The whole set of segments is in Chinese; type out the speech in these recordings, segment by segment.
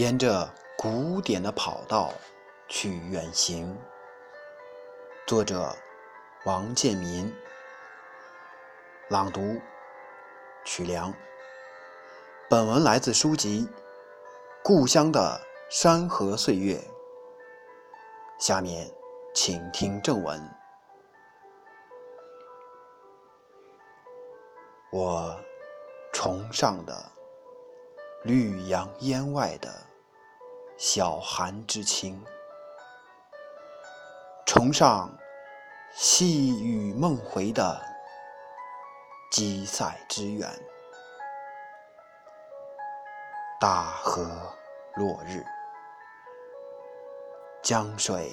沿着古典的跑道去远行。作者：王建民。朗读：曲梁。本文来自书籍《故乡的山河岁月》。下面请听正文。我崇尚的。绿杨烟外的小寒之情，崇尚细雨梦回的积塞之远。大河落日，江水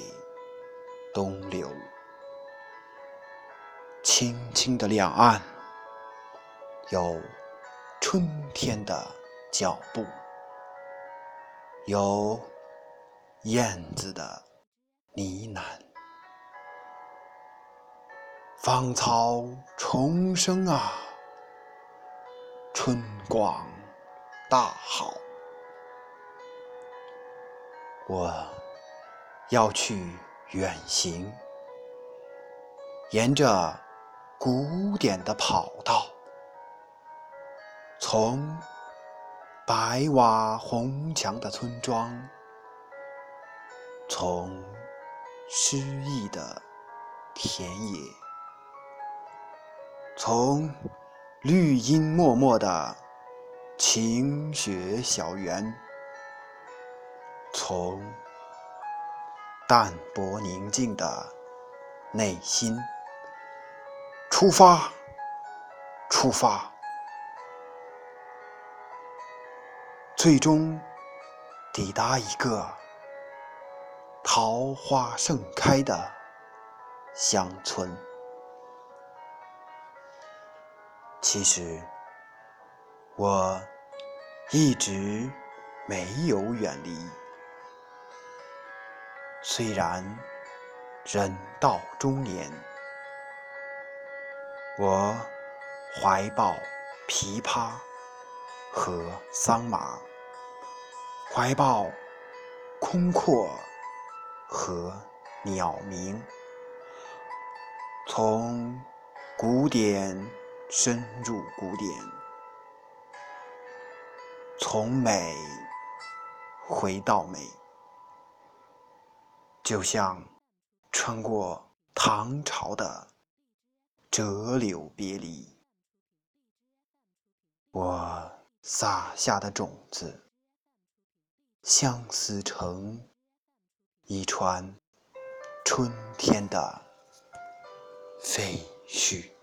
东流，青青的两岸，有春天的。脚步，有燕子的呢喃，芳草重生啊，春光大好。我要去远行，沿着古典的跑道，从。白瓦红墙的村庄，从诗意的田野，从绿荫默默的晴雪小园，从淡泊宁静的内心出发，出发。最终抵达一个桃花盛开的乡村。其实我一直没有远离，虽然人到中年，我怀抱琵琶和桑麻。怀抱空阔和鸟鸣，从古典深入古典，从美回到美，就像穿过唐朝的折柳别离，我撒下的种子。相思成一串春天的废墟。